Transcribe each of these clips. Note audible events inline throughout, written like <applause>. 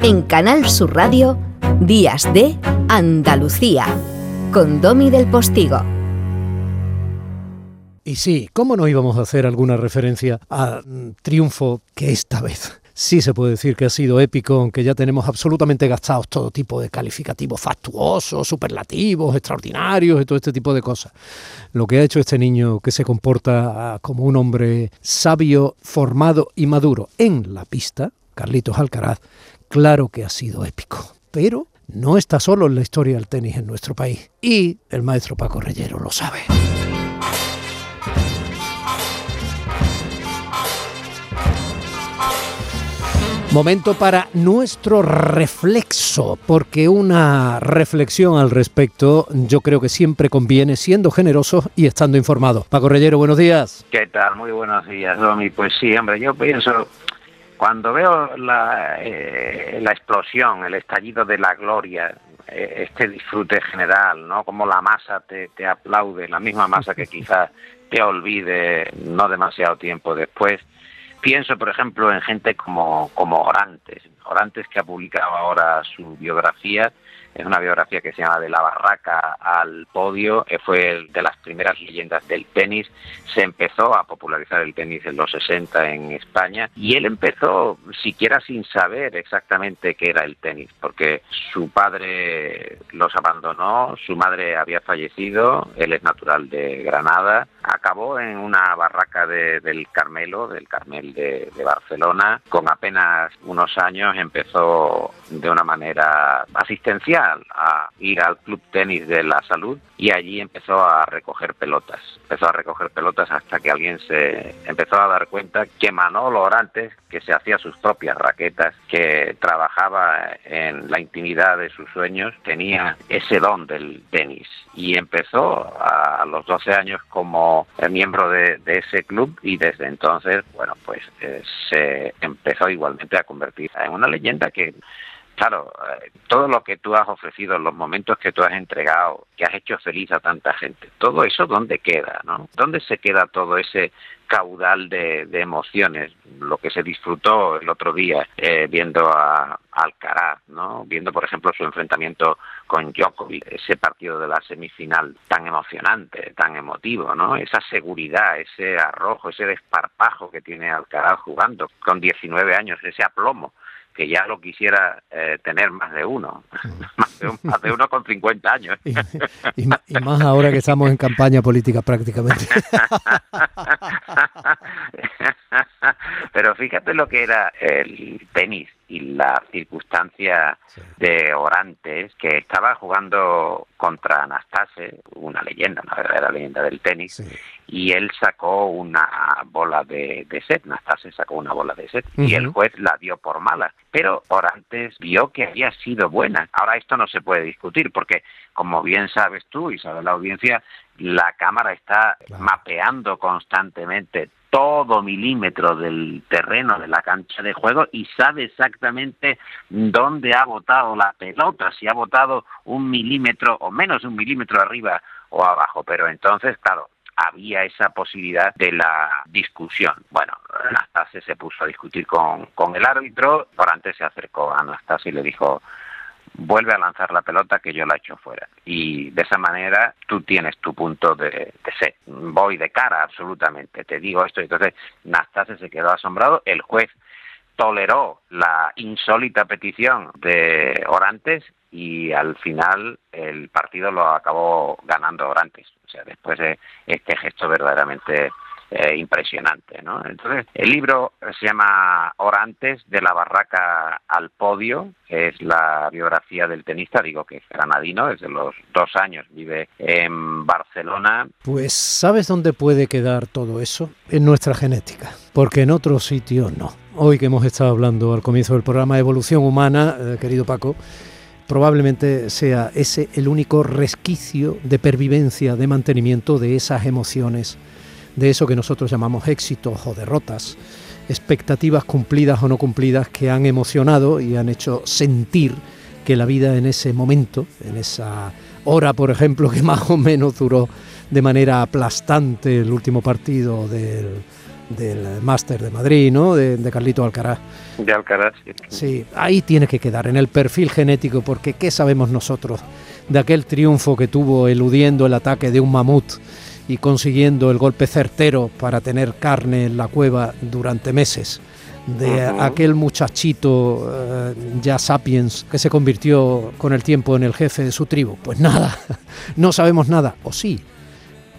En Canal Sur Radio, Días de Andalucía, con Domi del Postigo. Y sí, ¿cómo no íbamos a hacer alguna referencia a mm, triunfo que esta vez sí se puede decir que ha sido épico, aunque ya tenemos absolutamente gastados todo tipo de calificativos factuosos, superlativos, extraordinarios y todo este tipo de cosas. Lo que ha hecho este niño que se comporta ah, como un hombre sabio, formado y maduro en la pista, Carlitos Alcaraz, claro que ha sido épico. Pero no está solo en la historia del tenis en nuestro país. Y el maestro Paco Reyero lo sabe. Momento para nuestro reflexo, porque una reflexión al respecto yo creo que siempre conviene siendo generoso y estando informado. Paco Reyero, buenos días. ¿Qué tal? Muy buenos días, Domi. Pues sí, hombre, yo pienso, cuando veo la, eh, la explosión, el estallido de la gloria, eh, este disfrute general, ¿no? Como la masa te, te aplaude, la misma masa que <laughs> quizás te olvide no demasiado tiempo después Pienso, por ejemplo, en gente como, como Orantes, Orantes que ha publicado ahora su biografía es una biografía que se llama De la barraca al podio, eh, fue de las primeras leyendas del tenis, se empezó a popularizar el tenis en los 60 en España y él empezó siquiera sin saber exactamente qué era el tenis, porque su padre los abandonó, su madre había fallecido, él es natural de Granada, acabó en una barraca del Carmelo, del Carmel de, de Barcelona, con apenas unos años empezó de una manera asistencial a ir al Club Tenis de la Salud y allí empezó a recoger pelotas. Empezó a recoger pelotas hasta que alguien se empezó a dar cuenta que Manolo Orantes, que se hacía sus propias raquetas, que trabajaba en la intimidad de sus sueños, tenía ese don del tenis y empezó a los 12 años como miembro de, ese club y desde entonces, bueno, pues eh, se empezó igualmente a convertir en una leyenda que claro, eh, todo lo que tú has ofrecido, los momentos que tú has entregado, que has hecho feliz a tanta gente, todo eso, ¿dónde queda? ¿no? ¿Dónde se queda todo ese caudal de, emociones? Lo que se disfrutó el otro día eh, viendo a, Alcaraz, ¿no? viendo, por ejemplo, su enfrentamiento con Djokovic, ese partido de la semifinal tan emocionante, tan emotivo, ¿no? esa seguridad, ese arrojo, ese desparpajo que tiene Alcaraz jugando con 19 años, ese aplomo que ya lo quisiera eh, tener más de uno, <laughs> más, de uno con 50 años. y, más ahora que estamos en campaña política prácticamente. <laughs> Pero fíjate lo que era el tenis y la circunstancia de Orantes, que estaba jugando contra Anastase, una leyenda, una verdadera leyenda del tenis, y él sacó una bola de, set, Anastase sacó una bola de set, y el juez la dio por mala. Pero Orantes vio que había sido buena. Ahora esto no se puede discutir, porque como bien sabes tú y sabe la audiencia, la cámara está mapeando constantemente todo milímetro del terreno de la cancha de juego y sabe exactamente dónde ha botado la pelota, si ha botado un milímetro o menos de un milímetro arriba o abajo. Pero entonces, claro, había esa posibilidad de la discusión. Bueno, Anastasia se puso a discutir con, con el árbitro, por antes se acercó a Anastasia y le dijo, vuelve a lanzar la pelota que yo la echo fuera. Y de esa manera tú tienes tu punto de, de. Voy de cara absolutamente, te digo esto. Entonces Nastase se quedó asombrado, el juez toleró la insólita petición de Orantes y al final el partido lo acabó ganando Orantes. O sea, después de este gesto verdaderamente eh, impresionante. ¿no? Entonces, el libro se llama Orantes, de la barraca al podio, es la biografía del tenista, digo que es granadino, desde los dos años vive en Barcelona. Pues, ¿sabes dónde puede quedar todo eso? En nuestra genética, porque en otro sitio no. Hoy que hemos estado hablando al comienzo del programa Evolución Humana, eh, querido Paco, probablemente sea ese el único resquicio de pervivencia, de mantenimiento de esas emociones de eso que nosotros llamamos éxitos o derrotas, expectativas cumplidas o no cumplidas que han emocionado y han hecho sentir que la vida en ese momento, en esa hora, por ejemplo, que más o menos duró de manera aplastante el último partido del del máster de Madrid, ¿no? De, de, Carlito Alcaraz. De Alcaraz, sí. Sí, ahí tiene que quedar, en el perfil genético, porque ¿qué sabemos nosotros de aquel triunfo que tuvo eludiendo el ataque de un mamut y consiguiendo el golpe certero para tener carne en la cueva durante meses? de aquel muchachito eh, ya sapiens que se convirtió con el tiempo en el jefe de su tribu. Pues nada, <laughs> no sabemos nada, o sí,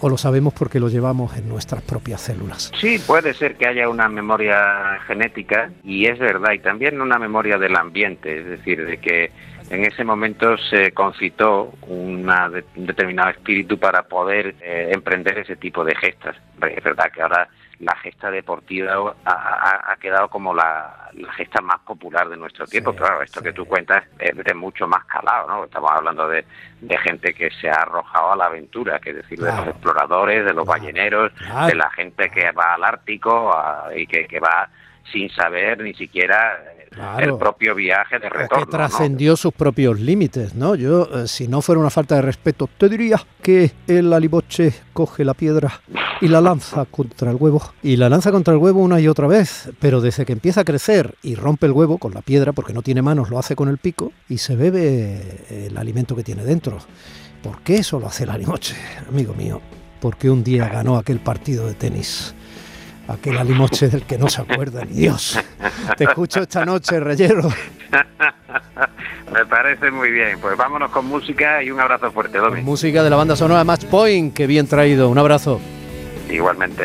o lo sabemos porque lo llevamos en nuestras propias células. Sí, puede ser que haya una memoria genética y es verdad, y también una memoria del ambiente, es decir, de que en ese momento se concitó una un determinado espíritu para poder eh, emprender ese tipo de gestas. Es verdad que ahora la gesta deportiva ha, quedado como la, gesta más popular de nuestro tiempo. pero claro, esto que tú cuentas es de mucho más calado, ¿no? Estamos hablando de, gente que se ha arrojado a la aventura, que es decir, de los exploradores, de los balleneros, de la gente que va al Ártico y que, que va sin saber ni siquiera el propio viaje de retorno. que trascendió sus propios límites, ¿no? Yo, eh, si no fuera una falta de respeto, te diría que el aliboche coge la piedra y la lanza contra el huevo. Y la lanza contra el huevo una y otra vez, pero desde que empieza a crecer y rompe el huevo con la piedra, porque no tiene manos, lo hace con el pico y se bebe el alimento que tiene dentro. ¿Por qué eso lo hace el alimoche, amigo mío? Porque un día ganó aquel partido de tenis aquel alimoche del que no se acuerda ni Dios. Te escucho esta noche, Reyero. <laughs> Me parece muy bien. Pues vámonos con música y un abrazo fuerte, Domi. música de la banda sonora Match Point, que bien traído. Un abrazo. Igualmente,